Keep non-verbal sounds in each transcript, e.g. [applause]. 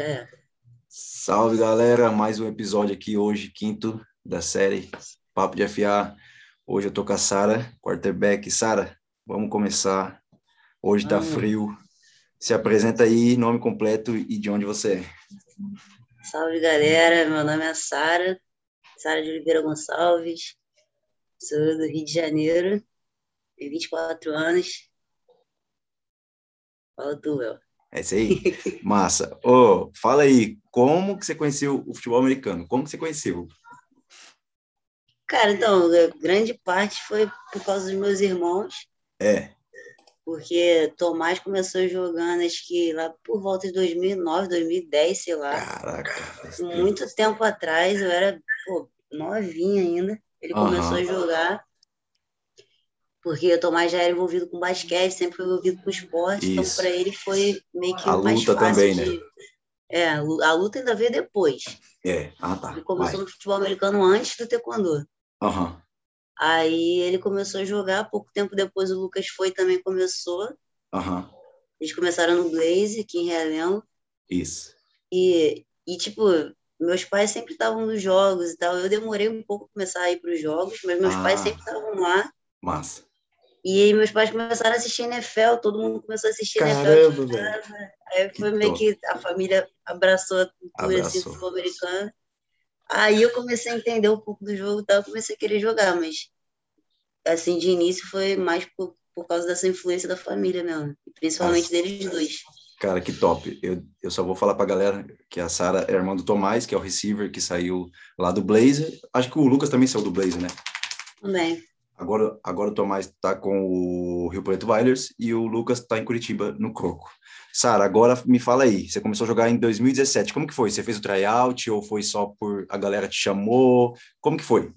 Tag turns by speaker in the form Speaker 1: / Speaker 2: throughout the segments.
Speaker 1: É.
Speaker 2: Salve galera, mais um episódio aqui hoje, quinto da série Papo de FA. Hoje eu tô com a Sara, quarterback. Sara, vamos começar. Hoje tá
Speaker 1: Vamos.
Speaker 2: frio. Se apresenta aí, nome completo e de onde você é.
Speaker 1: Salve galera, meu nome é Sara, Sara de Oliveira Gonçalves, sou do Rio de Janeiro, tenho 24 anos. Fala tu, Léo.
Speaker 2: É isso aí? Massa. Ô, fala aí, como que você conheceu o futebol americano? Como que você conheceu?
Speaker 1: Cara, então, grande parte foi por causa dos meus irmãos,
Speaker 2: É,
Speaker 1: porque Tomás começou jogando, acho que lá por volta de 2009, 2010, sei lá.
Speaker 2: caraca.
Speaker 1: Muito tempo atrás, eu era pô, novinha ainda. Ele
Speaker 2: Aham.
Speaker 1: começou a jogar, porque o Tomás já era envolvido com basquete, sempre foi envolvido com esporte, então
Speaker 2: Isso.
Speaker 1: para ele foi meio que
Speaker 2: A
Speaker 1: mais
Speaker 2: luta
Speaker 1: fácil
Speaker 2: também,
Speaker 1: de... É, a lu- a luta ainda veio depois.
Speaker 2: É, ah tá.
Speaker 1: Ele começou
Speaker 2: Vai.
Speaker 1: no futebol americano antes do taekwondo.
Speaker 2: Aham,
Speaker 1: Aí ele começou a jogar, pouco tempo depois o Lucas foi também começou.
Speaker 2: aham,
Speaker 1: Eles começaram no Blaze, aqui em Realengo.
Speaker 2: isso.
Speaker 1: E, e, tipo, meus pais sempre estavam nos jogos e tal. Eu demorei um pouco a começar a ir para os jogos, mas meus
Speaker 2: Ah.
Speaker 1: pais sempre estavam lá.
Speaker 2: Massa.
Speaker 1: E aí meus pais começaram a assistir NFL, todo mundo começou a assistir NFL.
Speaker 2: Caramba,
Speaker 1: de
Speaker 2: velho.
Speaker 1: casa. Aí foi meio que a família abraçou a cultura assim, futebol americano. Aí eu comecei a entender um pouco do jogo e tal, comecei a querer jogar, mas assim, de início foi mais por, por causa dessa influência da família mesmo, principalmente
Speaker 2: Ah.
Speaker 1: deles dois.
Speaker 2: Cara, que top. Eu, eu só vou falar pra galera que a Sara é irmã do Tomás, que é o receiver que saiu lá do Blazer. Acho que o Lucas também saiu do Blazer, né?
Speaker 1: Também.
Speaker 2: Agora, agora o Tomás tá com o Rio Preto Wilders e o Lucas tá em Curitiba, no Croco. Sara, agora me fala aí. Você começou a jogar em 2017. Como que foi? Você fez o tryout ou foi só por a galera te chamou? Como que foi?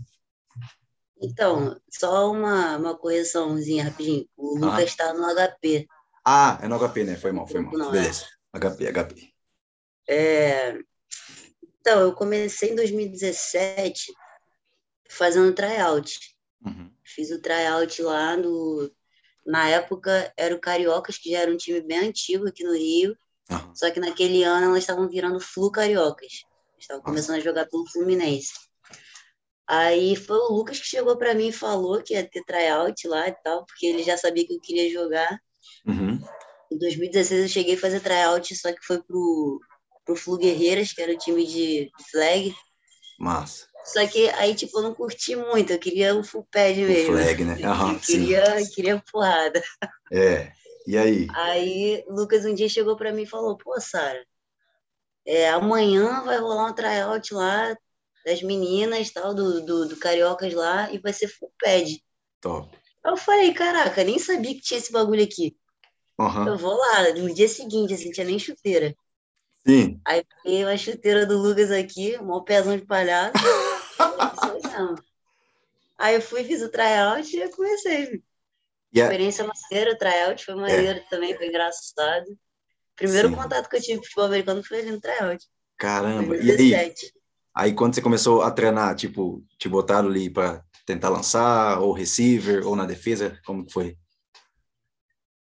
Speaker 1: Então, só uma, uma correçãozinha rapidinho. O
Speaker 2: Ah.
Speaker 1: Lucas está no HP.
Speaker 2: Ah, é no HP, né? Foi mal, foi mal.
Speaker 1: Não, é.
Speaker 2: Beleza. HP, HP.
Speaker 1: É, Então, eu comecei em 2017 fazendo tryout.
Speaker 2: Uhum.
Speaker 1: Fiz o tryout lá no. Na época era o Cariocas, que já era um time bem antigo aqui no Rio.
Speaker 2: Aham.
Speaker 1: Só que naquele ano elas estavam virando Flu Cariocas. Estavam
Speaker 2: Nossa.
Speaker 1: começando a jogar pelo Fluminense. Aí foi o Lucas que chegou para mim e falou que ia ter tryout lá e tal, porque ele já sabia que eu queria jogar.
Speaker 2: Uhum.
Speaker 1: Em 2016 eu cheguei a fazer tryout, só que foi pro, pro Flu Guerreiras, que era o time de flag.
Speaker 2: Massa.
Speaker 1: Só que aí, tipo, eu não curti muito, eu queria o full pad
Speaker 2: O
Speaker 1: mesmo.
Speaker 2: flag, né? [laughs] Aham,
Speaker 1: eu
Speaker 2: sim.
Speaker 1: queria, queria porrada.
Speaker 2: É. E aí?
Speaker 1: Aí o Lucas um dia chegou pra mim e falou, pô, Sara, é, amanhã vai rolar um tryout lá das meninas, tal, do, do, do Cariocas lá, e vai ser full pad.
Speaker 2: Top.
Speaker 1: Aí eu falei, caraca, nem sabia que tinha esse bagulho aqui.
Speaker 2: Aham.
Speaker 1: Eu vou lá, no dia seguinte, assim, tinha nem chuteira.
Speaker 2: Sim.
Speaker 1: Aí peguei a chuteira do Lucas aqui, um pezão de palhaço. [laughs] Falei, "Isso mesmo." Aí eu fui, fiz o tryout e eu comecei.
Speaker 2: E a-
Speaker 1: Experiência maneira, o tryout foi maneiro também, foi engraçado. Primeiro
Speaker 2: Sim.
Speaker 1: contato que eu tive com futebol americano foi ali no tryout.
Speaker 2: Caramba. E aí?
Speaker 1: 2017.
Speaker 2: Aí quando você começou a treinar, tipo, te botaram ali para tentar lançar, ou receiver, ou na defesa, como que foi?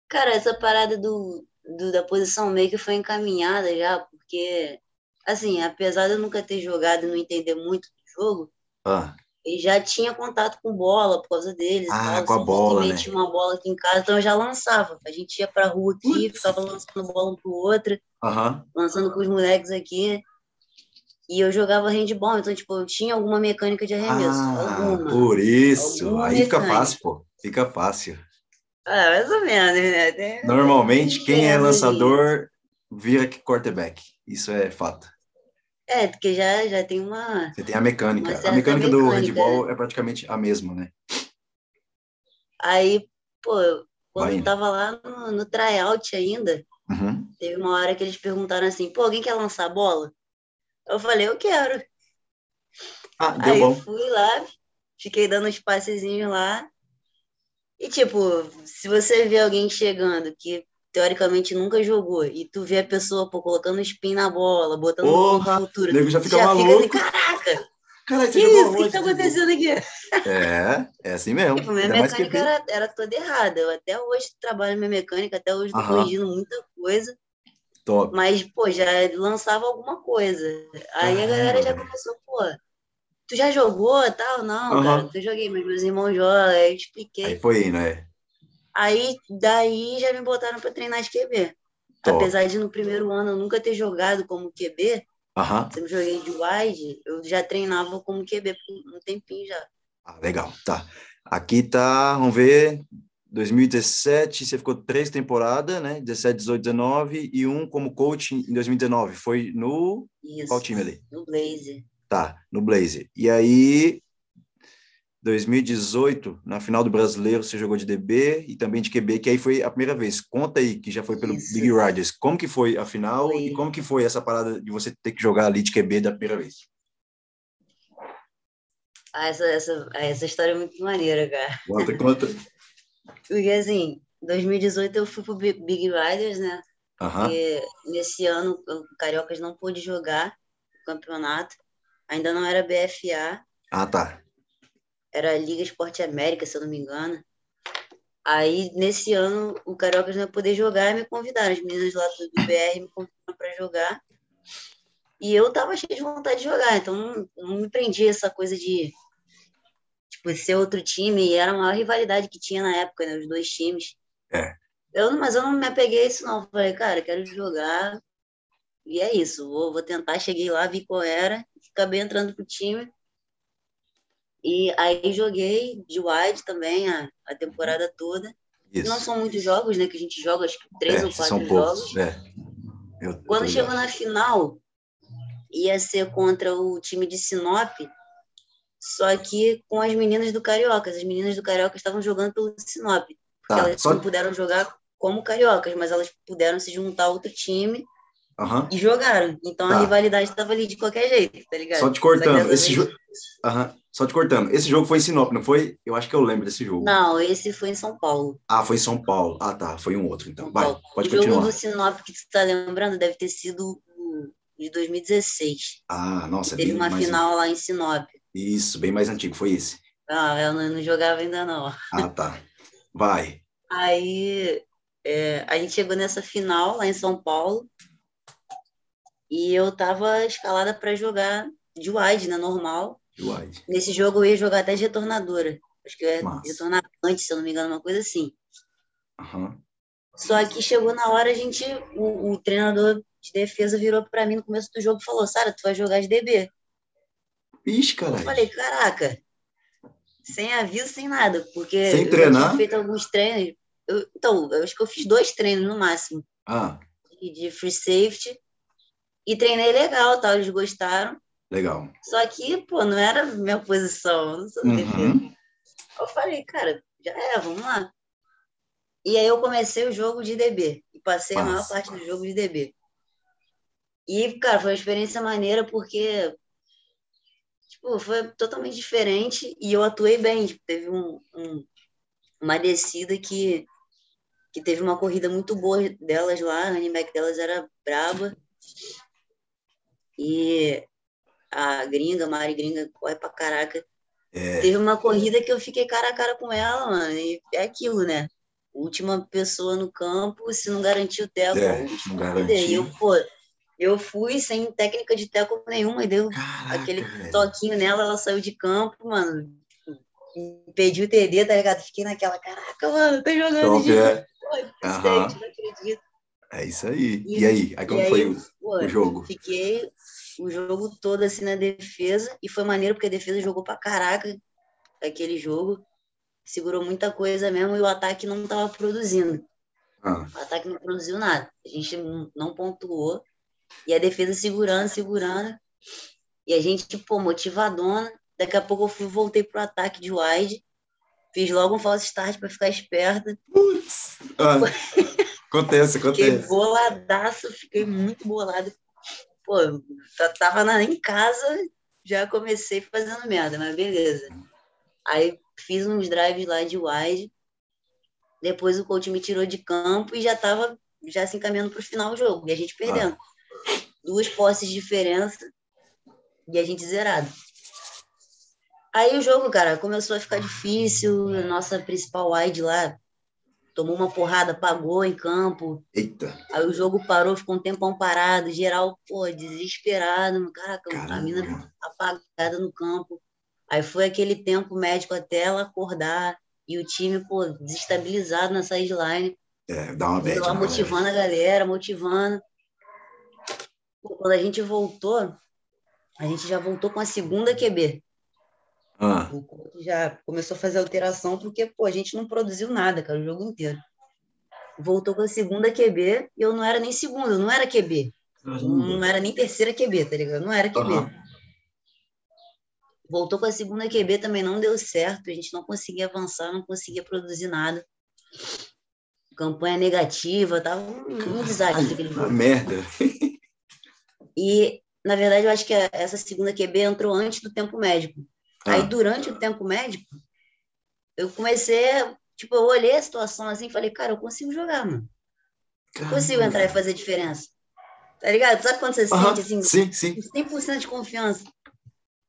Speaker 1: Cara, essa parada do, do- da posição meio que foi encaminhada já, porque, assim, apesar de eu nunca ter jogado e não entender muito jogo,
Speaker 2: Ah,
Speaker 1: ele já tinha contato com bola por causa deles.
Speaker 2: Ah,
Speaker 1: tal.
Speaker 2: com a
Speaker 1: Sempre
Speaker 2: bola, né?
Speaker 1: Tinha uma bola aqui em casa, então eu já lançava. A gente ia pra rua aqui, ficava lançando bola um pro outro,
Speaker 2: aham.
Speaker 1: lançando com os moleques aqui. E eu jogava handball, então, tipo, eu tinha alguma mecânica de arremesso.
Speaker 2: Ah,
Speaker 1: alguma.
Speaker 2: por isso.
Speaker 1: Alguma
Speaker 2: Aí fica
Speaker 1: mecânica.
Speaker 2: fácil, pô. Fica fácil.
Speaker 1: Ah, mais ou menos, né?
Speaker 2: Normalmente, quem é lançador vira que quarterback. Isso é fato.
Speaker 1: É, porque já, já tem uma.
Speaker 2: Você tem a mecânica. A
Speaker 1: certa
Speaker 2: mecânica do
Speaker 1: mecânica,
Speaker 2: handball é praticamente a mesma, né?
Speaker 1: Aí, pô, quando
Speaker 2: Vai
Speaker 1: eu tava lá no, no tryout ainda,
Speaker 2: Uhum.
Speaker 1: teve uma hora que eles perguntaram assim: pô, alguém quer lançar a bola? Eu falei: eu quero.
Speaker 2: Ah, deu
Speaker 1: Aí
Speaker 2: bom.
Speaker 1: fui lá, fiquei dando uns passezinhos lá. E, tipo, se você vê alguém chegando que teoricamente nunca jogou e tu vê a pessoa pô, colocando spin na bola, botando
Speaker 2: Porra,
Speaker 1: no futuro,
Speaker 2: nego já fica
Speaker 1: já
Speaker 2: maluco.
Speaker 1: fica assim, caraca,
Speaker 2: Caralho,
Speaker 1: que
Speaker 2: jogou
Speaker 1: isso? O que
Speaker 2: onde?
Speaker 1: tá acontecendo aqui?
Speaker 2: É, é assim mesmo.
Speaker 1: Tipo, minha
Speaker 2: Ainda mais que
Speaker 1: mecânica era, era toda errada. Eu até hoje trabalho minha mecânica, até hoje tô
Speaker 2: Aham.
Speaker 1: corrigindo muita coisa.
Speaker 2: Top.
Speaker 1: Mas, pô, já lançava alguma coisa. Aí a galera já começou, pô, tu já jogou tal? Não, cara, eu joguei, mas meus irmãos jogam. Aí eu expliquei.
Speaker 2: Aí foi indo, é.
Speaker 1: Aí, daí, já me botaram pra treinar de QB.
Speaker 2: Top.
Speaker 1: Apesar de no primeiro ano eu nunca ter jogado como QB,
Speaker 2: Aham.
Speaker 1: sempre joguei de wide, eu já treinava como QB por um tempinho já.
Speaker 2: Ah, legal, tá. Aqui tá, vamos ver, 2017, você ficou três temporadas, né? 17, 18, 19 e um como coach em 2019. Foi no
Speaker 1: Isso.
Speaker 2: qual time ali?
Speaker 1: No Blazer.
Speaker 2: Tá, no Blazer. E aí, 2018, na final do Brasileiro, você jogou de DB e também de QB, que aí foi a primeira vez. Conta aí, que já foi pelo
Speaker 1: Isso.
Speaker 2: Big Riders. Como que foi a final
Speaker 1: Foi.
Speaker 2: e como que foi essa parada de você ter que jogar ali de QB da primeira vez?
Speaker 1: Ah, essa, essa, ah, essa história é muito maneira, cara.
Speaker 2: Conta, conta. [laughs]
Speaker 1: Porque, assim, 2018 eu fui pro Big Riders, né? Porque nesse ano o Cariocas não pôde jogar o campeonato. Ainda não era BFA,
Speaker 2: Ah, tá.
Speaker 1: Era Liga Esporte América, se eu não me engano. Aí, nesse ano, o Cariocas não ia poder jogar e me convidaram. As meninas lá do BR me convidaram para jogar. E eu tava cheio de vontade de jogar, então não, não me prendia essa coisa de tipo, ser outro time. E era a maior rivalidade que tinha na época, né? Os dois times.
Speaker 2: É.
Speaker 1: Eu, mas eu não me apeguei a isso, não. Falei, cara, quero jogar. E é isso, vou, vou tentar. Cheguei lá, vi qual era, acabei entrando pro time. E aí joguei de wide também a, a temporada toda.
Speaker 2: Isso.
Speaker 1: Não são muitos jogos, né? Que a gente joga, acho que três
Speaker 2: É,
Speaker 1: ou quatro jogos.
Speaker 2: É. Eu- eu
Speaker 1: Quando
Speaker 2: tô
Speaker 1: chegou na final, ia ser contra o time de Sinop, só que com as meninas do Cariocas. As meninas do Cariocas estavam jogando pelo Sinop. Porque
Speaker 2: Tá,
Speaker 1: elas
Speaker 2: só-
Speaker 1: não puderam jogar como Cariocas, mas elas puderam se juntar a outro time
Speaker 2: Aham.
Speaker 1: e jogaram. Então
Speaker 2: Tá.
Speaker 1: a rivalidade estava ali de qualquer jeito, tá ligado?
Speaker 2: Só te cortando, esse
Speaker 1: vez-
Speaker 2: jogo. Aham. Só te cortando. Esse jogo foi em Sinop, não foi? Eu acho que eu lembro desse jogo.
Speaker 1: Não, esse foi em São Paulo.
Speaker 2: Ah, foi em São Paulo. Ah, tá. Foi um outro, então. Vai, pode
Speaker 1: o jogo
Speaker 2: continuar.
Speaker 1: do Sinop que você está lembrando deve ter sido o de 2016.
Speaker 2: Ah, nossa,
Speaker 1: Teve
Speaker 2: bem
Speaker 1: uma
Speaker 2: mais...
Speaker 1: final lá em Sinop.
Speaker 2: Isso, bem mais antigo, foi esse.
Speaker 1: Ah, eu não, não jogava ainda não.
Speaker 2: Ah, tá. Vai.
Speaker 1: Aí é, a gente chegou nessa final lá em São Paulo e eu tava escalada para jogar de wide, né, normal.
Speaker 2: Wide.
Speaker 1: Nesse jogo eu ia jogar até de retornadora. Acho que eu ia
Speaker 2: Massa.
Speaker 1: retornar antes, se eu não me engano, uma coisa assim.
Speaker 2: Aham.
Speaker 1: Só que chegou na hora, a gente, o, o treinador de defesa virou para mim no começo do jogo e falou: Sara, tu vai jogar de DB.
Speaker 2: Ixi,
Speaker 1: Eu
Speaker 2: caralho.
Speaker 1: falei: caraca, sem aviso, sem nada, porque
Speaker 2: Sem
Speaker 1: eu
Speaker 2: treinar?
Speaker 1: tinha feito alguns treinos. Eu- então, eu acho que eu fiz dois treinos no máximo.
Speaker 2: Ah,
Speaker 1: de- de free safety e treinei legal, tal, eles gostaram.
Speaker 2: Legal.
Speaker 1: Só que, pô, não era minha posição, eu não sou
Speaker 2: Uhum.
Speaker 1: defesa. Eu falei, cara, já é, vamos lá. E aí eu comecei o jogo de DB e passei a maior parte do jogo de DB. E, cara, foi uma experiência maneira porque tipo, foi totalmente diferente e eu atuei bem. Tipo, teve um, um- uma descida que, que teve uma corrida muito boa delas lá, a running back delas era braba. E a gringa, a Mari Gringa, corre pra caraca.
Speaker 2: É,
Speaker 1: Teve uma corrida que eu fiquei cara a cara com ela, mano. E é aquilo, né? Última pessoa no campo, se não garantir o teco,
Speaker 2: É, não garantir.
Speaker 1: E eu, pô, eu fui sem técnica de teco nenhuma, e deu
Speaker 2: caraca,
Speaker 1: aquele
Speaker 2: velho.
Speaker 1: toquinho nela, ela saiu de campo, mano. Impediu o TD, tá ligado? Fiquei naquela, caraca, mano, tô jogando
Speaker 2: Top,
Speaker 1: de
Speaker 2: é.
Speaker 1: Pô,
Speaker 2: Aham.
Speaker 1: não acredito.
Speaker 2: É isso aí.
Speaker 1: E-
Speaker 2: E aí? Aí como
Speaker 1: e aí,
Speaker 2: foi o,
Speaker 1: pô,
Speaker 2: o jogo?
Speaker 1: Fiquei o jogo todo assim na defesa e foi maneiro porque a defesa jogou pra caraca aquele jogo. Segurou muita coisa mesmo e o ataque não tava produzindo.
Speaker 2: Ah,
Speaker 1: O ataque não produziu nada. A gente não- pontuou. E a defesa segurando, segurando. E a gente, pô, motivadona. Daqui a pouco eu fui, voltei pro ataque de wide. Fiz logo um false start para ficar esperta.
Speaker 2: putz. Ah, [laughs] acontece,
Speaker 1: Fiquei
Speaker 2: acontece.
Speaker 1: boladaço, fiquei muito bolado. Pô, tá- tava na, em casa, já comecei fazendo merda, mas beleza. Aí fiz uns drives lá de wide. Depois o coach me tirou de campo e já tava já se encaminhando pro final do jogo. E a gente perdendo. Duas posses de diferença e a gente zerado. Aí o jogo, cara, começou a ficar difícil. a Nossa principal wide lá tomou uma porrada, apagou em campo.
Speaker 2: Eita.
Speaker 1: Aí o jogo parou, ficou um tempão parado, geral, pô, desesperado. Caraca,
Speaker 2: Caramba.
Speaker 1: a mina apagada no campo. Aí foi aquele tempo médico até ela acordar e o time, pô, desestabilizado na sideline.
Speaker 2: É, dá uma bad.
Speaker 1: lá motivando a galera, motivando. Pô, quando a gente voltou, a gente já voltou com a segunda QB.
Speaker 2: Ah,
Speaker 1: O coach já começou a fazer alteração porque, pô, a gente não produziu nada, cara, o jogo inteiro. Voltou com a segunda QB e eu não era nem segunda, eu não era QB. Não era nem terceira QB, tá ligado? Não era QB.
Speaker 2: Aham.
Speaker 1: Voltou com a segunda QB, também não deu certo, a gente não conseguia avançar, não conseguia produzir nada. Campanha negativa, tava um, um desastre aquele
Speaker 2: Uma
Speaker 1: jogo.
Speaker 2: merda.
Speaker 1: E, na verdade, eu acho que essa segunda QB entrou antes do tempo médico. Aí,
Speaker 2: Ah,
Speaker 1: durante o tempo médico, eu comecei, tipo, eu olhei a situação assim e falei, cara, eu consigo jogar, mano. Eu consigo entrar e fazer diferença. Tá ligado? Sabe quando você
Speaker 2: Aham,
Speaker 1: sente, assim,
Speaker 2: Sim, sim.
Speaker 1: com 100% de confiança?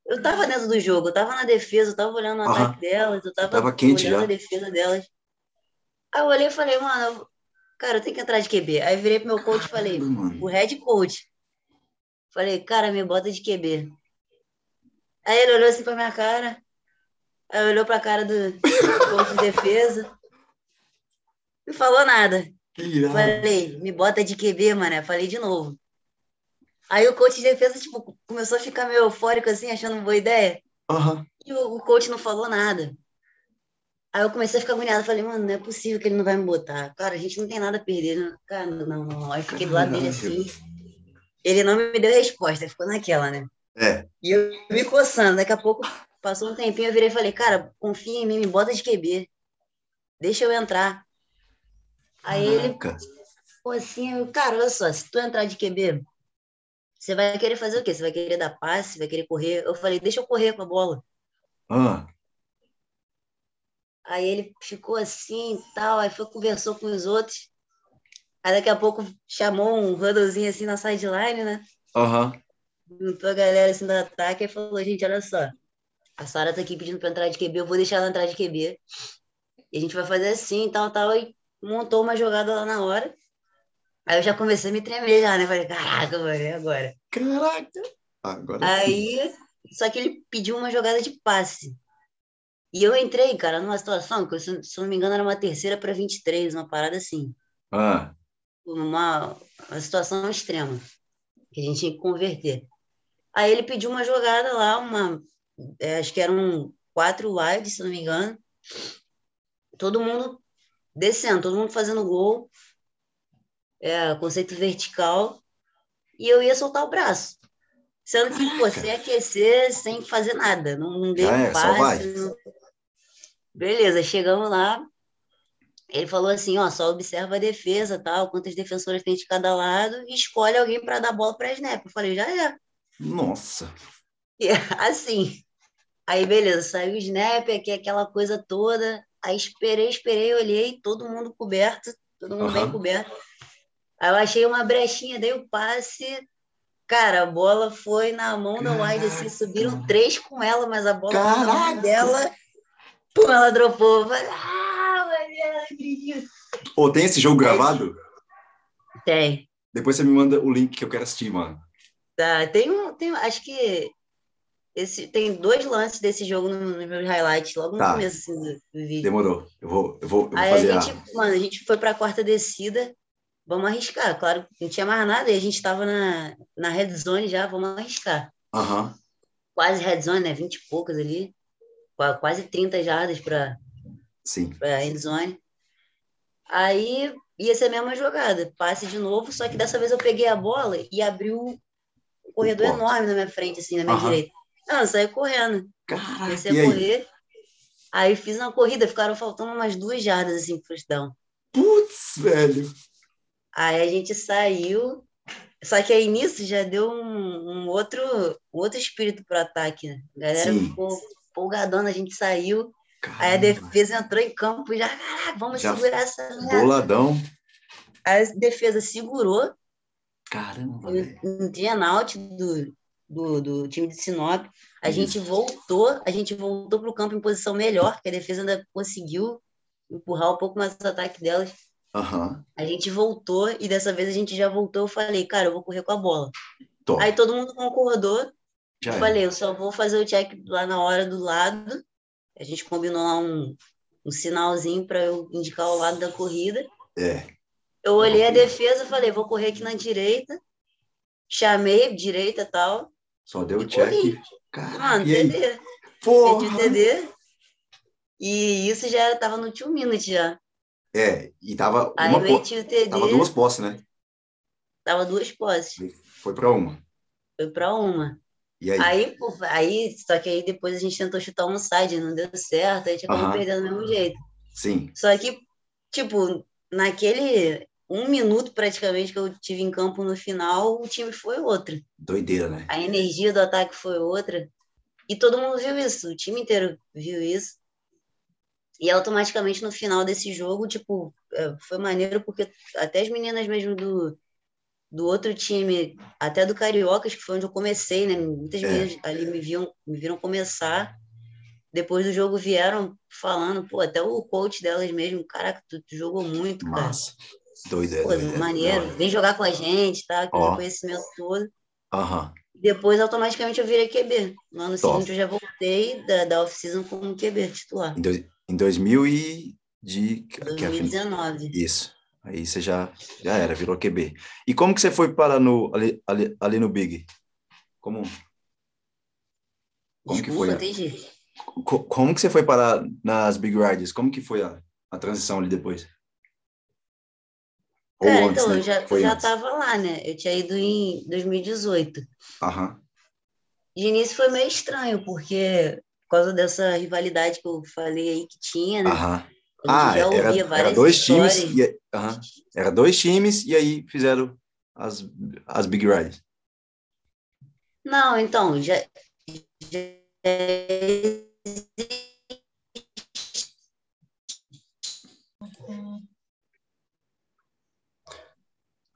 Speaker 1: Eu tava dentro do jogo, eu tava na defesa, eu tava olhando o
Speaker 2: Aham.
Speaker 1: ataque delas, eu tava,
Speaker 2: Tava quente
Speaker 1: olhando
Speaker 2: já.
Speaker 1: a defesa delas. Aí eu olhei e falei, mano, cara, eu tenho que entrar de QB. Aí virei pro meu coach e falei,
Speaker 2: Caramba, mano.
Speaker 1: o head coach. Falei, cara, me bota de QB. Aí ele olhou assim pra minha cara, aí olhou pra cara do, coach de defesa, não falou nada. Falei, me bota de QB, mané. Falei de novo. Aí o coach de defesa, tipo, começou a ficar meio eufórico, assim, achando uma boa ideia.
Speaker 2: Aham.
Speaker 1: E o, o coach não falou nada. Aí eu comecei a ficar agoniada. Falei, mano, não é possível que ele não vai me botar. Cara, a gente não tem nada a perder. Não- Cara, não, não, não. Aí eu fiquei do lado dele assim. Ele não me deu resposta, ficou naquela, né?
Speaker 2: É.
Speaker 1: E eu me coçando. Daqui a pouco, passou um tempinho, eu virei e falei, cara, confia em mim, me bota de QB. Deixa eu entrar. Aí ele
Speaker 2: Caraca.
Speaker 1: Pô, assim, eu, cara, olha só, se tu entrar de QB, você vai querer fazer o quê? Você vai querer dar passe, vai querer correr? Eu falei, deixa eu correr com a bola.
Speaker 2: Ah,
Speaker 1: Aí ele ficou assim e tal, aí foi, conversou com os outros. Aí daqui a pouco chamou um huddlezinho assim na sideline, né?
Speaker 2: Aham.
Speaker 1: Juntou a galera assim do ataque e falou, gente, olha só, a Sara tá aqui pedindo pra entrar de QB, eu vou deixar ela entrar de QB. E a gente vai fazer assim, tal, tal, e montou uma jogada lá na hora. Aí eu já comecei a me tremer já, né? Falei, caraca, mano, e agora?
Speaker 2: Caraca. Agora sim.
Speaker 1: Aí, só que ele pediu uma jogada de passe. E eu entrei, cara, numa situação que, se se não me engano, era uma terceira para 23, uma parada assim.
Speaker 2: Ah,
Speaker 1: Uma, uma situação extrema, que a gente tinha que converter. Aí ele pediu uma jogada lá, uma, é, acho que eram quatro wides, se não me engano. Todo mundo descendo, todo mundo fazendo gol. É, conceito vertical. E eu ia soltar o braço. Sendo que, pô, sem aquecer, sem fazer nada. Não, não dei
Speaker 2: Já
Speaker 1: um
Speaker 2: é, só vai.
Speaker 1: passe. não- Beleza, chegamos lá. Ele falou assim, ó, só observa a defesa, tal, quantas defensoras tem de cada lado e escolhe alguém para dar bola para snap. Eu falei, já é.
Speaker 2: Nossa. [laughs]
Speaker 1: Assim. Aí, beleza, saiu o snap, aqui, aquela coisa toda. Aí esperei, esperei, olhei, todo mundo coberto, todo mundo bem
Speaker 2: Aham.
Speaker 1: coberto. Aí eu achei uma brechinha, dei o passe. Cara, a bola foi na mão da wide, assim, subiram três com ela, mas a bola foi na mão dela. Pum, ela dropou. Falei, ah, não acredito.
Speaker 2: Ô, tem esse jogo gravado?
Speaker 1: Tem.
Speaker 2: Depois você me manda o link que eu quero assistir, mano.
Speaker 1: Tá, tem um, tem, acho que esse, tem dois lances desse jogo no- nos meus highlights, logo no
Speaker 2: Tá.
Speaker 1: começo assim, do, vídeo.
Speaker 2: Demorou. Eu vou, eu vou, eu vou
Speaker 1: Aí
Speaker 2: fazer
Speaker 1: a
Speaker 2: a.
Speaker 1: gente, mano, a gente foi pra quarta descida, vamos arriscar. Claro, não tinha mais nada e a gente tava na, na red zone já, vamos arriscar.
Speaker 2: Aham.
Speaker 1: Quase red zone, né? 20 e poucas ali, qua- quase 30 jardas
Speaker 2: Sim.
Speaker 1: pra end zone. Aí ia ser a mesma jogada, passe de novo, só que dessa vez eu peguei a bola e abri um corredor
Speaker 2: porta.
Speaker 1: enorme na minha frente, assim, na minha
Speaker 2: Aham.
Speaker 1: direita. Não, eu saí correndo.
Speaker 2: Caraca.
Speaker 1: Comecei
Speaker 2: E
Speaker 1: a
Speaker 2: aí?
Speaker 1: correr. Aí fiz uma corrida, ficaram faltando umas duas jardas assim pro touchdown.
Speaker 2: Putz, velho.
Speaker 1: Aí a gente saiu. Só que aí nisso já deu um, um outro, um outro espírito pro ataque, né? A galera
Speaker 2: Sim.
Speaker 1: ficou empolgadona, a gente saiu. Aí a
Speaker 2: Caramba.
Speaker 1: defesa entrou em campo já, caraca, vamos
Speaker 2: Já
Speaker 1: segurar essa merda.
Speaker 2: Boladão.
Speaker 1: Aí a defesa segurou,
Speaker 2: Caramba, velho.
Speaker 1: um turnout do, do, do time de Sinop. A
Speaker 2: Isso.
Speaker 1: gente voltou, a gente voltou pro campo em posição melhor, que a defesa ainda conseguiu empurrar um pouco mais o ataque delas.
Speaker 2: Aham.
Speaker 1: A gente voltou e dessa vez a gente já voltou. Eu falei, cara, eu vou correr com a bola.
Speaker 2: Top.
Speaker 1: Aí todo mundo concordou.
Speaker 2: Já
Speaker 1: Eu
Speaker 2: é.
Speaker 1: falei, eu só vou fazer o check lá na hora do lado. A gente combinou lá um, um sinalzinho para eu indicar o lado da corrida.
Speaker 2: É.
Speaker 1: Eu olhei a defesa, falei, vou correr aqui na direita. Chamei direita e tal.
Speaker 2: Só deu
Speaker 1: E
Speaker 2: check. Caraca,
Speaker 1: Mano? TD.
Speaker 2: Porra!
Speaker 1: o TD. E isso já tava no two minute já.
Speaker 2: É, e tava
Speaker 1: Aí
Speaker 2: uma
Speaker 1: meti o TD,
Speaker 2: tava duas posses, né?
Speaker 1: tava duas posses.
Speaker 2: Foi pra uma.
Speaker 1: Foi pra uma.
Speaker 2: E aí?
Speaker 1: Aí, pô, aí, só que aí depois a gente tentou chutar um side, não deu certo, a gente acabou perdendo do mesmo jeito.
Speaker 2: Sim.
Speaker 1: Só que, tipo, naquele um minuto praticamente que eu tive em campo no final, o time foi outro.
Speaker 2: Doideira, né?
Speaker 1: A energia do ataque foi outra. E todo mundo viu isso, o time inteiro viu isso. E automaticamente no final desse jogo, tipo, é, foi maneiro porque até as meninas mesmo do, do outro time, até do Cariocas, que foi onde eu comecei, né? Muitas
Speaker 2: É.
Speaker 1: meninas ali me viam, me viram começar. Depois do jogo vieram falando, pô, até o coach delas mesmo, caraca, tu, tu jogou muito, cara.
Speaker 2: Massa. Doideira.
Speaker 1: Pô,
Speaker 2: doideira.
Speaker 1: maneiro, vem jogar com a gente, tá? Aquele
Speaker 2: Ó.
Speaker 1: conhecimento todo.
Speaker 2: Aham.
Speaker 1: Depois, automaticamente, eu virei QB. No ano
Speaker 2: Top.
Speaker 1: seguinte, eu já voltei da, da off-season como QB titular.
Speaker 2: Em, dois, em 2000 e... De... que é a fin-
Speaker 1: 2019.
Speaker 2: Isso. Aí você já, já era, virou QB. E como que você foi parar no, ali, ali, ali no Big? Como, como que
Speaker 1: Desculpa,
Speaker 2: foi?
Speaker 1: entendi.
Speaker 2: co- como que você foi parar nas Big Riders? Como que foi a, a transição ali depois? Ou
Speaker 1: Cara,
Speaker 2: antes,
Speaker 1: então,
Speaker 2: né?
Speaker 1: eu já,
Speaker 2: Foi
Speaker 1: eu já
Speaker 2: antes.
Speaker 1: tava lá, né? Eu tinha ido em 2018.
Speaker 2: Aham.
Speaker 1: De início foi meio estranho, porque por causa dessa rivalidade que eu falei aí que tinha, né?
Speaker 2: Aham. Ah,
Speaker 1: já
Speaker 2: era,
Speaker 1: ouvia
Speaker 2: era dois times e, aham. era dois times e aí fizeram as, as Big Riders.
Speaker 1: Não, então, já, já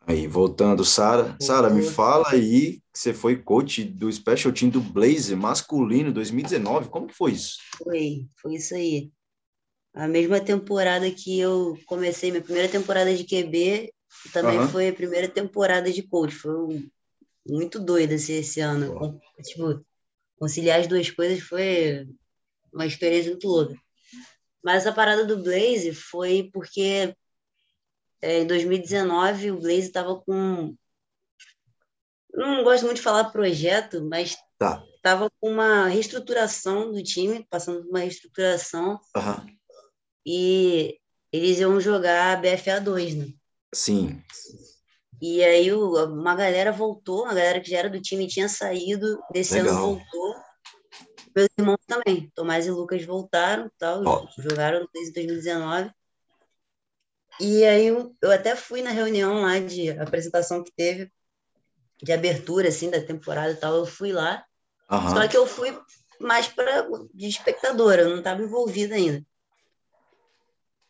Speaker 2: Aí, voltando, Sara. Sara, me fala aí que você foi coach do Special Team do Blaze masculino 2019. Como que foi isso?
Speaker 1: Foi, foi isso aí. A mesma temporada que eu comecei, minha primeira temporada de QB, também
Speaker 2: Aham.
Speaker 1: foi a primeira temporada de coach. Foi um- muito doido esse, esse ano. Tipo, conciliar as duas coisas foi uma experiência muito louca. Mas a parada do Blaze foi porque é, em 2019 o Blaze estava com. Não gosto muito de falar projeto, mas
Speaker 2: Tá.
Speaker 1: estava com uma reestruturação do time, passando por uma reestruturação,
Speaker 2: Aham.
Speaker 1: e eles iam jogar BFA 2, né?
Speaker 2: Sim.
Speaker 1: E aí uma galera voltou, uma galera que já era do time tinha saído, desse ano
Speaker 2: Legal.
Speaker 1: voltou. Meus irmãos também, Tomás e Lucas voltaram, tal,
Speaker 2: Ó.
Speaker 1: jogaram desde 2019. E aí eu, eu até fui na reunião lá de apresentação que teve, de abertura, assim, da temporada e tal, eu fui lá.
Speaker 2: Aham.
Speaker 1: Só que eu fui mais para de espectadora, eu não estava envolvida ainda.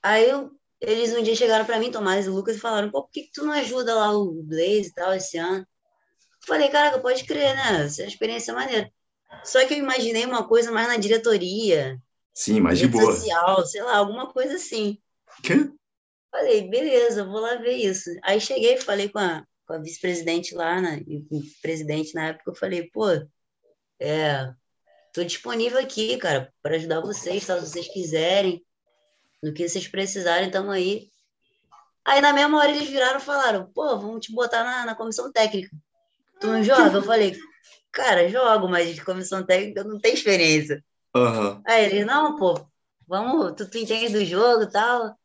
Speaker 1: Aí eu- eles um dia chegaram para mim, Tomás e Lucas, e falaram: pô, por que, que tu não ajuda lá o Blaze e tal esse ano? Eu falei: caraca, pode crer, né? Essa é uma experiência maneira. Só que eu imaginei uma coisa mais na diretoria,
Speaker 2: Sim, mas de boa.
Speaker 1: social, sei lá, alguma coisa assim.
Speaker 2: Quê?
Speaker 1: Falei, beleza, vou lá ver isso. Aí cheguei, falei com a, a vice-presidente lá, né, e com o presidente na época, eu falei, pô, é, tô disponível aqui, cara, para ajudar vocês, tá? se vocês quiserem, no que vocês precisarem, tamo aí. Aí na mesma hora eles viraram e falaram, pô, vamos te botar na, na comissão técnica. Tu não joga? Eu falei, cara, jogo, mas comissão técnica eu não tenho experiência.
Speaker 2: Aham.
Speaker 1: Aí ele, não, pô, vamos, tu, tu entende do jogo e tal,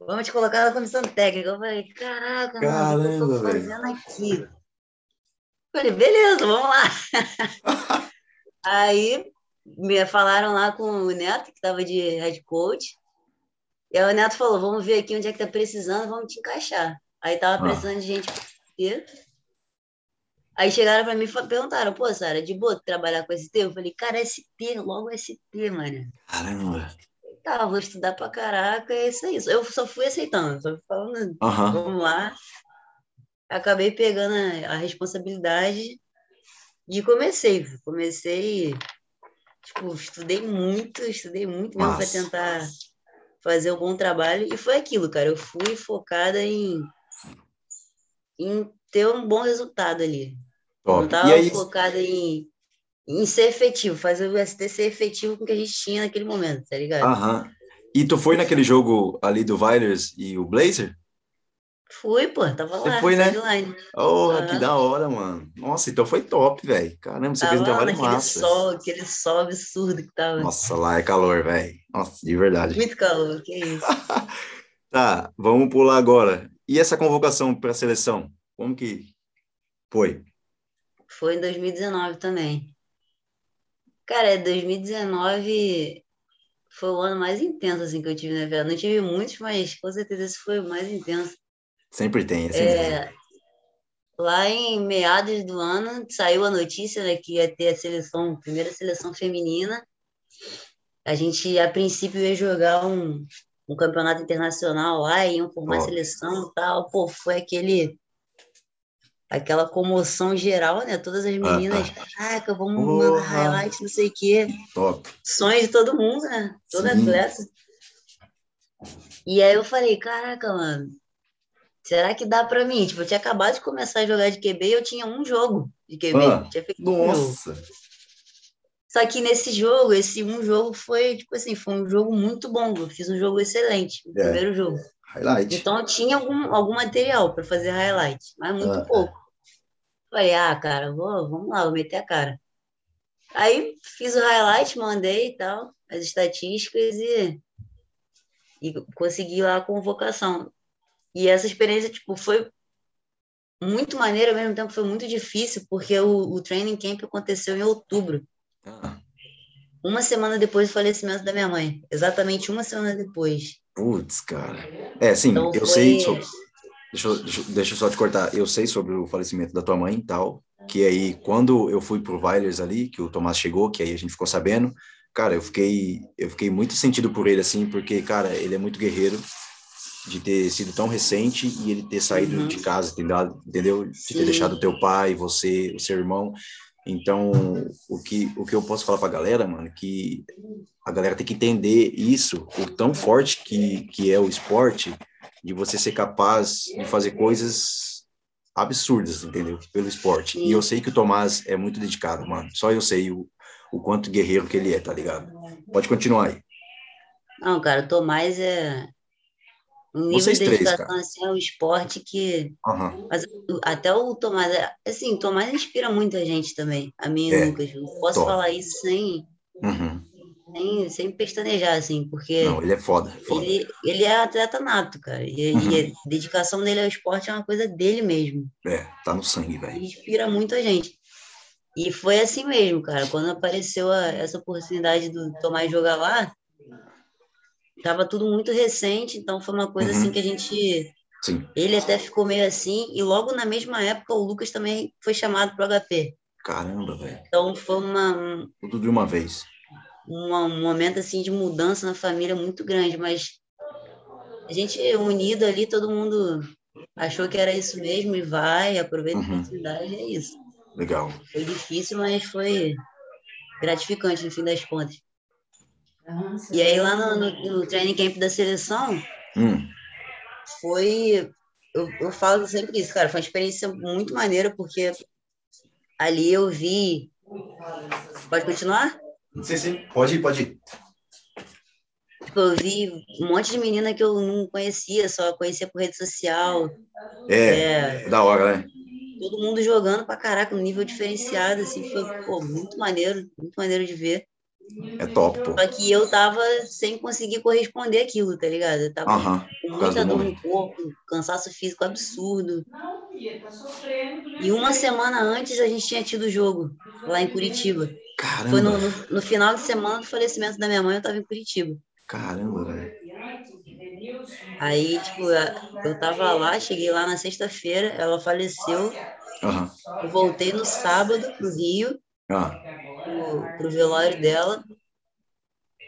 Speaker 1: vamos te colocar na comissão técnica. Eu falei, caraca, mano, o que eu tô
Speaker 2: Caramba, velho.
Speaker 1: fazendo aqui? Eu falei, beleza, vamos lá. [laughs] Aí me falaram lá com o Neto, que tava de head coach, e aí o Neto falou, vamos ver aqui onde é que tá precisando, vamos te encaixar. Aí tava
Speaker 2: Ah.
Speaker 1: precisando de gente. Aí chegaram pra mim e perguntaram, pô, Sara, de boa trabalhar com ST? Eu falei, cara, ST, logo ST, mano.
Speaker 2: Caramba.
Speaker 1: Tá, vou estudar pra caraca, é isso aí. Eu só fui aceitando, só fui falando,
Speaker 2: Aham.
Speaker 1: vamos lá. Acabei pegando a, a responsabilidade de comecei. Comecei, tipo, estudei muito, estudei muito mesmo para tentar fazer um bom trabalho. E foi aquilo, cara. Eu fui focada em, em ter um bom resultado ali.
Speaker 2: Top.
Speaker 1: Não tava
Speaker 2: E aí,
Speaker 1: focada em, em ser efetivo, fazer o ST ser efetivo com o que a gente tinha naquele momento, tá ligado?
Speaker 2: aham. E tu foi naquele jogo ali do Vilers e o Blazer?
Speaker 1: Fui, pô, tava
Speaker 2: Você
Speaker 1: lá,
Speaker 2: foi, né? Oh, que da hora, mano. Nossa, então foi top, velho. Caramba, você fez um
Speaker 1: Tava
Speaker 2: trabalho
Speaker 1: naquele
Speaker 2: massa.
Speaker 1: sol, aquele sol absurdo que tava.
Speaker 2: Nossa, lá é calor, velho. Nossa, de verdade.
Speaker 1: Muito calor, que isso. [laughs]
Speaker 2: Tá, vamos pular agora. E essa convocação para a seleção? Como que foi?
Speaker 1: Foi em 2019 também. Cara, 2019 foi o ano mais intenso assim, que eu tive na vida. Não tive muitos, mas com certeza esse foi o mais intenso.
Speaker 2: Sempre tem, assim mesmo.
Speaker 1: É, lá em meados do ano saiu a notícia né, que ia ter a seleção, primeira seleção feminina. A gente, a princípio, ia jogar um, um campeonato internacional lá, iam formar
Speaker 2: Top.
Speaker 1: seleção e tal. Pô, foi aquele, aquela comoção geral, né? Todas as meninas, caraca, vamos mandar
Speaker 2: Porra.
Speaker 1: highlight, não sei o quê.
Speaker 2: Top.
Speaker 1: Sonho de todo mundo, né? Todo
Speaker 2: Sim.
Speaker 1: atleta. E aí eu falei, caraca, mano, será que dá pra mim? Tipo, eu tinha acabado de começar a jogar de QB e eu tinha um jogo de QB.
Speaker 2: Ah,
Speaker 1: tinha feito um.
Speaker 2: Nossa.
Speaker 1: Só que nesse jogo, esse um jogo foi, tipo assim, foi um jogo muito bom. Eu fiz um jogo excelente, o
Speaker 2: É.
Speaker 1: primeiro jogo.
Speaker 2: Highlight.
Speaker 1: Então eu tinha algum, algum material para fazer highlight, mas muito
Speaker 2: Ah,
Speaker 1: pouco. Falei, ah, cara, vou, vamos lá, vou meter a cara. Aí fiz o highlight, mandei e tal, as estatísticas e, e consegui lá a convocação. E essa experiência, tipo, foi muito maneira, ao mesmo tempo foi muito difícil, porque o, o training camp aconteceu em outubro,
Speaker 2: Ah,
Speaker 1: uma semana depois do falecimento da minha mãe. Exatamente uma semana depois.
Speaker 2: Putz, cara. É, sim,
Speaker 1: Então
Speaker 2: eu
Speaker 1: foi-
Speaker 2: sei. Deixa, eu- deixa, eu- só te cortar. Eu sei sobre o falecimento da tua mãe e tal. Que aí, quando eu fui pro Vailers ali, que o Tomás chegou, que aí a gente ficou sabendo, cara, eu fiquei, eu fiquei muito sentido por ele, assim, porque, cara, ele é muito guerreiro de ter sido tão recente e ele ter saído
Speaker 1: Uhum.
Speaker 2: de casa, entendeu? De ter
Speaker 1: Sim.
Speaker 2: deixado teu pai, você, o seu irmão. Então, o que, o que eu posso falar pra galera, mano, que a galera tem que entender isso, o tão forte que, que é o esporte, de você ser capaz de fazer coisas absurdas, entendeu? Pelo esporte. E eu sei que o Tomás é muito dedicado, mano. Só eu sei o, o quanto guerreiro que ele é, tá ligado? Pode continuar aí.
Speaker 1: Não, cara, o Tomás é um nível
Speaker 2: Vocês
Speaker 1: de
Speaker 2: três,
Speaker 1: dedicação
Speaker 2: cara.
Speaker 1: assim ao esporte que
Speaker 2: Aham.
Speaker 1: mas até o Tomás, é- assim, o Tomás inspira muita gente também, a mim e
Speaker 2: É,
Speaker 1: Lucas. Eu posso falar isso sem,
Speaker 2: Uhum.
Speaker 1: sem, sem pestanejar, assim, porque
Speaker 2: Não, ele é foda, foda.
Speaker 1: ele, ele é atleta nato, cara. E,
Speaker 2: Uhum.
Speaker 1: e a dedicação dele ao esporte é uma coisa dele mesmo.
Speaker 2: É, tá no sangue, velho.
Speaker 1: Inspira muita gente. E foi assim mesmo, cara. Quando apareceu a- essa oportunidade do Tomás jogar lá, tava tudo muito recente, então foi uma coisa
Speaker 2: Uhum.
Speaker 1: assim que a gente.
Speaker 2: Sim.
Speaker 1: Ele até ficou meio assim, e logo na mesma época o Lucas também foi chamado para o HP.
Speaker 2: Caramba, velho.
Speaker 1: Então foi uma,
Speaker 2: Tudo de uma vez.
Speaker 1: uma- um momento assim de mudança na família muito grande, mas a gente unido ali, todo mundo achou que era isso mesmo e vai, aproveita a
Speaker 2: Uhum.
Speaker 1: oportunidade, é isso.
Speaker 2: Legal.
Speaker 1: Foi difícil, mas foi gratificante no fim das contas. E aí lá no, no, no training camp da seleção,
Speaker 2: Hum,
Speaker 1: foi. Eu, eu falo sempre isso, cara. Foi uma experiência muito maneira, porque ali eu vi. Pode continuar?
Speaker 2: sim, sim. Pode ir, pode ir.
Speaker 1: Tipo, eu vi um monte de menina que eu não conhecia, só conhecia por rede social.
Speaker 2: É,
Speaker 1: É,
Speaker 2: da hora, né?
Speaker 1: todo mundo jogando pra caraca, um nível diferenciado, assim, foi pô, muito maneiro, muito maneiro de ver.
Speaker 2: É top, pô.
Speaker 1: Só que eu tava sem conseguir corresponder aquilo, tá ligado? Eu tava
Speaker 2: Aham.
Speaker 1: com muita
Speaker 2: do
Speaker 1: dor no corpo, cansaço físico absurdo. E uma semana antes a gente tinha tido jogo lá em Curitiba. Foi no,
Speaker 2: Caramba,
Speaker 1: no, no final de semana do falecimento da minha mãe, eu tava em Curitiba.
Speaker 2: caramba, velho.
Speaker 1: Aí, tipo, eu tava lá, cheguei lá na sexta-feira, ela faleceu.
Speaker 2: Aham.
Speaker 1: Eu voltei no sábado pro Rio,
Speaker 2: Ah,
Speaker 1: pro, pro velório dela.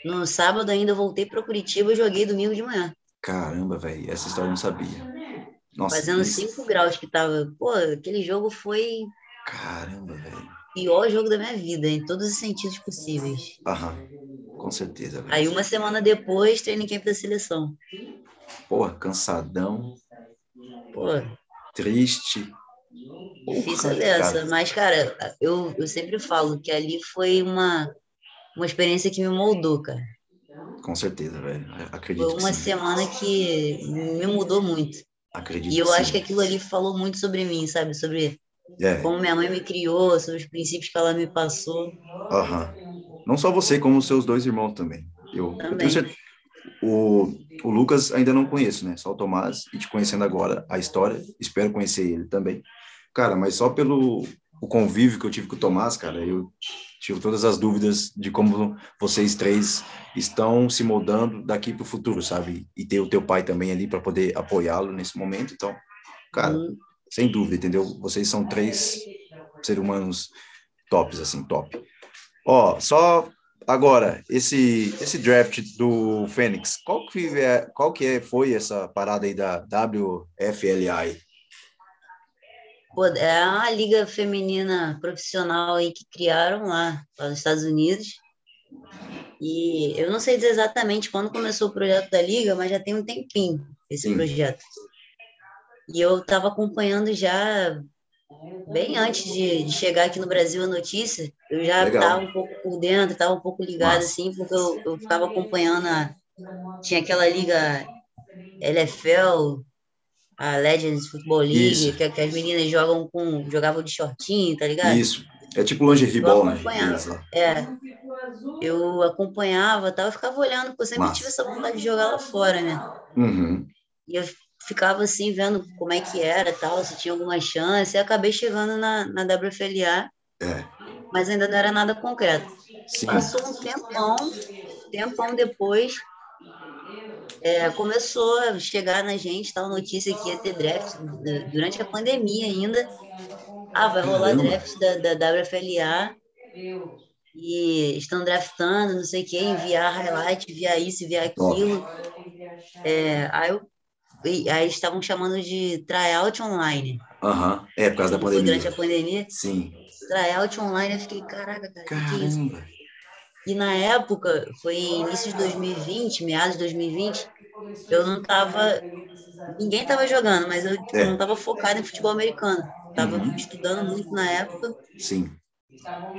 Speaker 1: No sábado ainda voltei para Curitiba e joguei domingo de manhã.
Speaker 2: caramba, velho. Essa história eu não sabia. Nossa,
Speaker 1: Fazendo
Speaker 2: isso-
Speaker 1: 5 graus que tava. Pô, aquele jogo foi
Speaker 2: Caramba, velho.
Speaker 1: o pior jogo da minha vida, em todos os sentidos possíveis.
Speaker 2: Aham. Com certeza. Velho.
Speaker 1: Aí uma semana depois, training camp da seleção.
Speaker 2: Porra, cansadão.
Speaker 1: Pô,
Speaker 2: triste.
Speaker 1: Difícil dessa, mas, cara, eu, eu sempre falo que ali foi uma, uma experiência que me moldou, cara.
Speaker 2: Com certeza, velho. Acredito.
Speaker 1: Foi uma
Speaker 2: que
Speaker 1: semana que me mudou muito.
Speaker 2: Acredito.
Speaker 1: E eu
Speaker 2: que
Speaker 1: acho
Speaker 2: sim.
Speaker 1: que aquilo ali falou muito sobre mim, sabe? Sobre
Speaker 2: É.
Speaker 1: como minha mãe me criou, sobre os princípios que ela me passou.
Speaker 2: Aham. Não só você, como os seus dois irmãos também. Eu, eu
Speaker 1: Também.
Speaker 2: tenho certeza. O, o Lucas ainda não conheço, né? Só o Tomás. E te conhecendo agora a história, espero conhecer ele também. Cara, mas só pelo o convívio que eu tive com o Tomás, cara, eu tive todas as dúvidas de como vocês três estão se moldando daqui para o futuro, sabe? E ter o teu pai também ali para poder apoiá-lo nesse momento. Então, cara,
Speaker 1: Hum,
Speaker 2: sem dúvida, entendeu? Vocês são três seres humanos tops, assim, top. Ó, só agora, esse esse draft do Fênix, qual que, é, qual que é, foi essa parada aí da WFLI?
Speaker 1: É uma liga feminina profissional aí que criaram lá, lá nos Estados Unidos. E eu não sei dizer exatamente quando começou o projeto da liga, mas já tem um tempinho esse
Speaker 2: Sim.
Speaker 1: projeto. E eu estava acompanhando já bem antes de, de chegar aqui no Brasil a notícia, eu já estava um pouco por dentro, estava um pouco ligado
Speaker 2: Massa.
Speaker 1: assim, porque eu, eu ficava acompanhando a, tinha aquela liga LFL, a Legends Football League, que, que as meninas jogam com jogavam de shortinho, tá ligado?
Speaker 2: Isso, é tipo lingerie ball, né?
Speaker 1: É. Eu acompanhava, tal, eu ficava olhando, porque eu sempre
Speaker 2: Massa.
Speaker 1: tive essa vontade de jogar lá fora, né?
Speaker 2: Uhum.
Speaker 1: E eu ficava assim, vendo como é que era, tal, se tinha alguma chance, e acabei chegando na, na WFLA,
Speaker 2: É,
Speaker 1: mas ainda não era nada concreto.
Speaker 2: sim,
Speaker 1: Passou um tempão, tempão depois, é, começou a chegar na gente tal notícia que ia ter draft du- durante a pandemia ainda. Ah, vai rolar
Speaker 2: Caramba.
Speaker 1: draft da, da WFLA e estão draftando, não sei o que, enviar highlight, enviar isso, enviar aquilo. É, aí, eu, aí estavam chamando de tryout online.
Speaker 2: aham, é por causa da
Speaker 1: Foi Durante a
Speaker 2: pandemia.
Speaker 1: pandemia,
Speaker 2: Sim,
Speaker 1: tryout online, eu fiquei, caraca, cara, que que é isso? E na época, foi início de 2020, meados de 2020, eu não tava. Ninguém tava jogando, mas eu tipo,
Speaker 2: É.
Speaker 1: não tava focado em futebol americano. Tava
Speaker 2: Uhum.
Speaker 1: estudando muito na época,
Speaker 2: sim,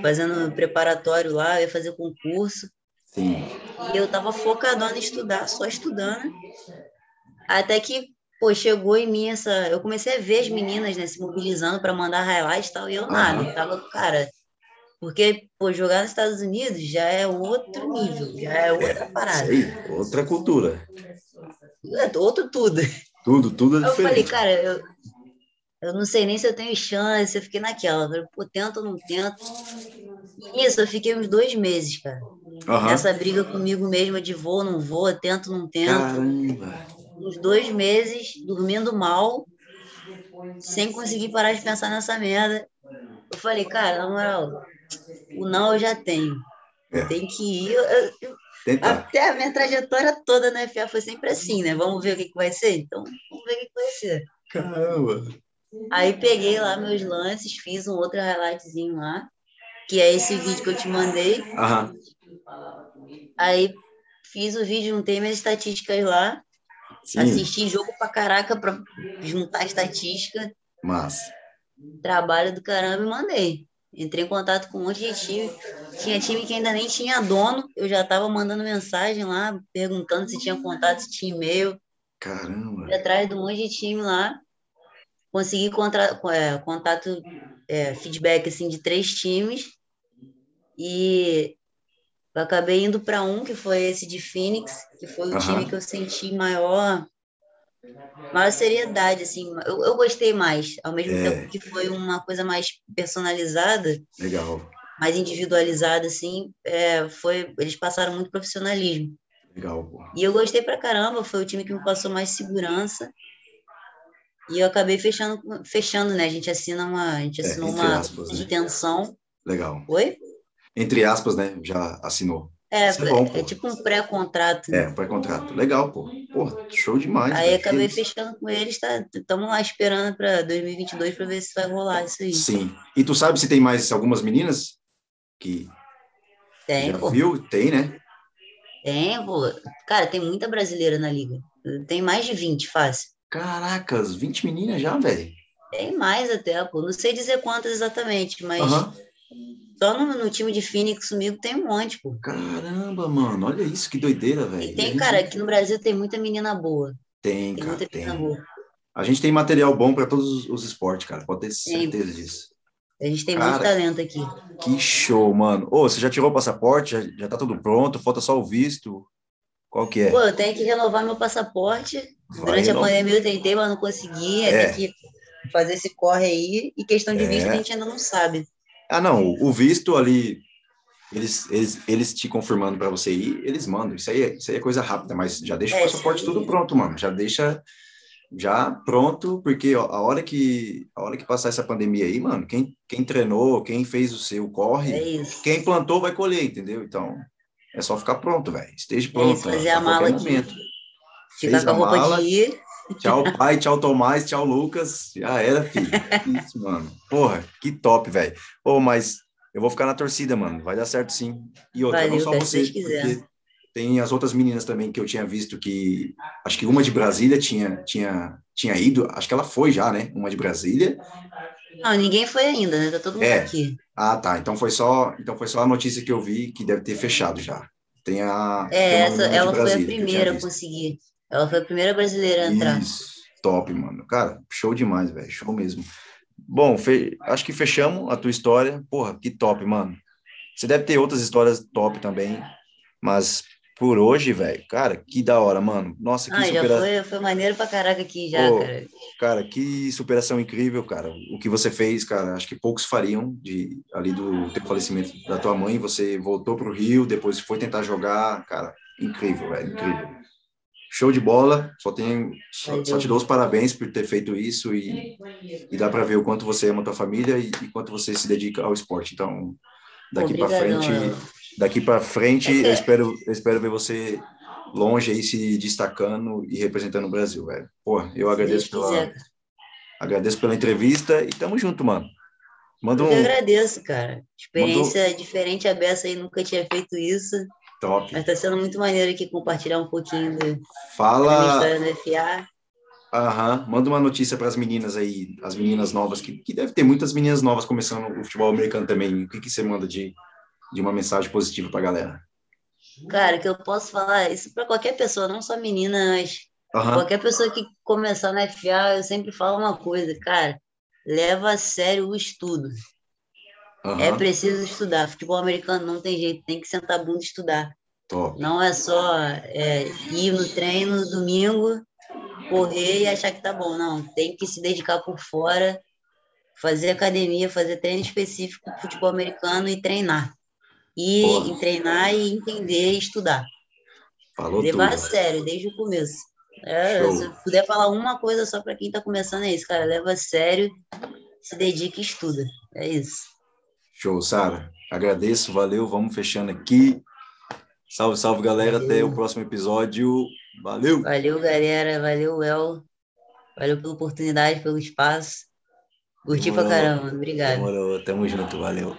Speaker 1: fazendo preparatório lá, eu ia fazer concurso.
Speaker 2: sim,
Speaker 1: E eu tava focadona em estudar, só estudando. Até que, pô, chegou em mim essa. Eu comecei a ver as meninas, né, se mobilizando para mandar highlight e tal, e eu nada. Eu tava, cara. Porque, pô, jogar nos Estados Unidos já é outro nível, já é outra parada.
Speaker 2: Isso aí, outra cultura.
Speaker 1: É outro tudo.
Speaker 2: Tudo, tudo é
Speaker 1: Aí eu falei,
Speaker 2: diferente.
Speaker 1: cara, eu, eu não sei nem se eu tenho chance, eu fiquei naquela. Eu falei, pô, tento ou não tento. E Isso, eu fiquei uns dois meses, cara.
Speaker 2: Aham.
Speaker 1: Nessa briga comigo mesma de vou, não vou, tento, não tento.
Speaker 2: Caramba,
Speaker 1: uns dois meses dormindo mal, sem conseguir parar de pensar nessa merda. Eu falei, cara, na moral, o não eu já tenho.
Speaker 2: É.
Speaker 1: Tem que ir. Eu- eu- eu-
Speaker 2: tentar.
Speaker 1: até a minha trajetória toda na FA foi sempre assim, né? Vamos ver o que, que vai ser? Então, vamos ver o que, que vai ser.
Speaker 2: Caramba.
Speaker 1: Aí peguei lá meus lances, fiz um outro highlightzinho lá, que é esse vídeo que eu te mandei.
Speaker 2: Aham,
Speaker 1: Aí fiz o vídeo, juntei minhas estatísticas lá,
Speaker 2: sim,
Speaker 1: assisti jogo pra caraca pra juntar estatística.
Speaker 2: mas,
Speaker 1: trabalho do caramba e mandei. Entrei em contato com um monte de time. Tinha time que ainda nem tinha dono. Eu já estava mandando mensagem lá, perguntando se tinha contato, se tinha e-mail.
Speaker 2: caramba.
Speaker 1: Fui atrás de um monte de time lá. Consegui contra, é, contato, é, feedback assim, de três times. E eu acabei indo para um, que foi esse de Phoenix, que foi o
Speaker 2: Aham.
Speaker 1: time que eu senti maior, maior seriedade. Assim. Eu, eu gostei mais, ao mesmo
Speaker 2: É.
Speaker 1: tempo que foi uma coisa mais personalizada,
Speaker 2: Legal,
Speaker 1: mais individualizada, assim, é, foi, eles passaram muito profissionalismo.
Speaker 2: legal.
Speaker 1: E eu gostei pra caramba, foi o time que me passou mais segurança. E eu acabei fechando, fechando, né? A gente assina uma, a gente
Speaker 2: É,
Speaker 1: assinou
Speaker 2: entre
Speaker 1: uma
Speaker 2: aspas, né?
Speaker 1: intenção.
Speaker 2: Legal.
Speaker 1: Oi?
Speaker 2: Entre aspas, né? Já assinou.
Speaker 1: É,
Speaker 2: Isso é bom,
Speaker 1: é tipo um pré-contrato. né?
Speaker 2: É, pré-contrato. Legal, pô. Pô, show demais.
Speaker 1: Aí acabei
Speaker 2: Que-
Speaker 1: fechando com eles, tá? Estamos lá esperando para 2022 para ver se vai rolar isso aí.
Speaker 2: Sim. E tu sabe se tem mais algumas meninas que
Speaker 1: Tem,
Speaker 2: já
Speaker 1: pô.
Speaker 2: viu? Tem, né?
Speaker 1: Tem, pô. Cara, tem muita brasileira na liga. Tem mais de 20, fácil.
Speaker 2: Caracas, 20 meninas já, velho.
Speaker 1: Tem mais até, pô. Não sei dizer quantas exatamente, mas
Speaker 2: Aham.
Speaker 1: Só no, no time de Phoenix comigo tem um monte, pô.
Speaker 2: Caramba, mano, olha isso, que doideira, velho.
Speaker 1: Tem, cara, aqui no Brasil tem muita menina boa.
Speaker 2: Tem,
Speaker 1: Tem
Speaker 2: cara,
Speaker 1: muita
Speaker 2: tem.
Speaker 1: menina boa.
Speaker 2: A gente tem material bom para todos os- esportes, cara, pode ter certeza disso.
Speaker 1: A gente tem
Speaker 2: Cara,
Speaker 1: muito talento aqui.
Speaker 2: Que show, mano. Ô, você já tirou o passaporte? Já, já tá tudo pronto? Falta só o visto? Qual que é?
Speaker 1: Pô, eu tenho que renovar meu passaporte.
Speaker 2: Vai
Speaker 1: Durante a pandemia eu tentei, mas não consegui.
Speaker 2: É.
Speaker 1: Tem que fazer esse corre aí. E questão de visto
Speaker 2: É.
Speaker 1: a gente ainda não sabe.
Speaker 2: Ah, não, o visto ali, eles, eles, eles te confirmando para você ir, eles mandam. Isso aí, é- isso aí é coisa rápida, mas já deixa o
Speaker 1: É,
Speaker 2: passaporte tudo pronto, mano. Já deixa já pronto, porque ó, a hora que a hora que passar essa pandemia aí, mano, quem, quem treinou, quem fez o seu corre,
Speaker 1: É
Speaker 2: quem plantou vai colher, entendeu? Então, é só ficar pronto, velho. Esteja
Speaker 1: É
Speaker 2: pronto.
Speaker 1: isso, fazer
Speaker 2: a
Speaker 1: a mala
Speaker 2: momento.
Speaker 1: Ficar com a
Speaker 2: a
Speaker 1: roupa
Speaker 2: mala,
Speaker 1: de ir.
Speaker 2: Tchau, pai, tchau, Tomás, tchau, Lucas. Já era, filho. Isso, mano. Porra, que top, velho. Ô, mas eu vou ficar na torcida, mano. Vai dar certo sim. E outra,
Speaker 1: Valeu,
Speaker 2: não só você, porque tem as outras meninas também que eu tinha visto que. Acho que uma de Brasília tinha, tinha, tinha ido. Acho que ela foi já, né? Uma de Brasília.
Speaker 1: Não, ninguém foi ainda, né? Tá todo mundo
Speaker 2: É.
Speaker 1: aqui.
Speaker 2: Ah, tá. Então foi só, então foi só a notícia que eu vi que deve ter fechado já. Tem a. tem
Speaker 1: É,
Speaker 2: uma
Speaker 1: essa, ela foi a primeira a conseguir. Ela foi a primeira brasileira a entrar.
Speaker 2: Isso, top, mano. Cara, show demais, velho. Show mesmo. Bom, fe- acho que fechamos a tua história. Porra, que top, mano. Você deve ter outras histórias top também, mas por hoje, velho, cara, que da hora, mano. Nossa, que
Speaker 1: Ah, já
Speaker 2: supera...
Speaker 1: foi, foi maneiro pra caraca aqui já,
Speaker 2: Pô,
Speaker 1: cara.
Speaker 2: Cara, que superação incrível, cara. O que você fez, cara, acho que poucos fariam de ali do teu falecimento da tua mãe. Você voltou pro Rio, depois foi tentar jogar, cara, incrível, velho, incrível. Show de bola. Só tenho, só, só te dou os parabéns por ter feito isso e, e dá para ver o quanto você ama tua família e, e quanto você se dedica ao esporte. Então, daqui para frente, daqui para frente, [laughs] eu espero, eu espero ver você longe aí se destacando e representando o Brasil, velho. Pô, eu agradeço pela. Agradeço pela entrevista e tamo junto, mano. Manda
Speaker 1: Eu
Speaker 2: um
Speaker 1: agradeço, cara. Experiência diferente a beça aí, nunca tinha feito isso.
Speaker 2: Top.
Speaker 1: Mas tá sendo muito maneiro aqui compartilhar um pouquinho do- da minha
Speaker 2: Fala,
Speaker 1: história no FA.
Speaker 2: aham, manda uma notícia para as meninas aí, as meninas novas, que, que deve ter muitas meninas novas começando o futebol americano também. O que, que você manda de, de uma mensagem positiva pra galera?
Speaker 1: Cara, que eu posso falar isso pra qualquer pessoa, não só menina, mas
Speaker 2: Aham,
Speaker 1: qualquer pessoa que começar na FA, eu sempre falo uma coisa, cara, leva a sério o estudo. É
Speaker 2: aham,
Speaker 1: preciso estudar. Futebol americano não tem jeito, tem que sentar a bunda e estudar.
Speaker 2: top.
Speaker 1: Não é só é, ir no treino no domingo, correr e achar que tá bom. Não, tem que se dedicar por fora, fazer academia, fazer treino específico para futebol americano e treinar. E, e treinar e entender e estudar.
Speaker 2: Falou
Speaker 1: Levar a
Speaker 2: tudo.
Speaker 1: sério, desde o começo. É, se eu puder falar uma coisa só para quem está começando, é isso, cara. Leva a sério, se dedica e estuda. É isso.
Speaker 2: Show, Sara. Agradeço, valeu. Vamos fechando aqui. Salve, salve, galera. Até
Speaker 1: Valeu.
Speaker 2: o próximo episódio. Valeu.
Speaker 1: Valeu, galera. Valeu, El. Valeu pela oportunidade, pelo espaço. Curti pra
Speaker 2: Demorou.
Speaker 1: caramba. Obrigado.
Speaker 2: Demorou. Tamo junto. Valeu.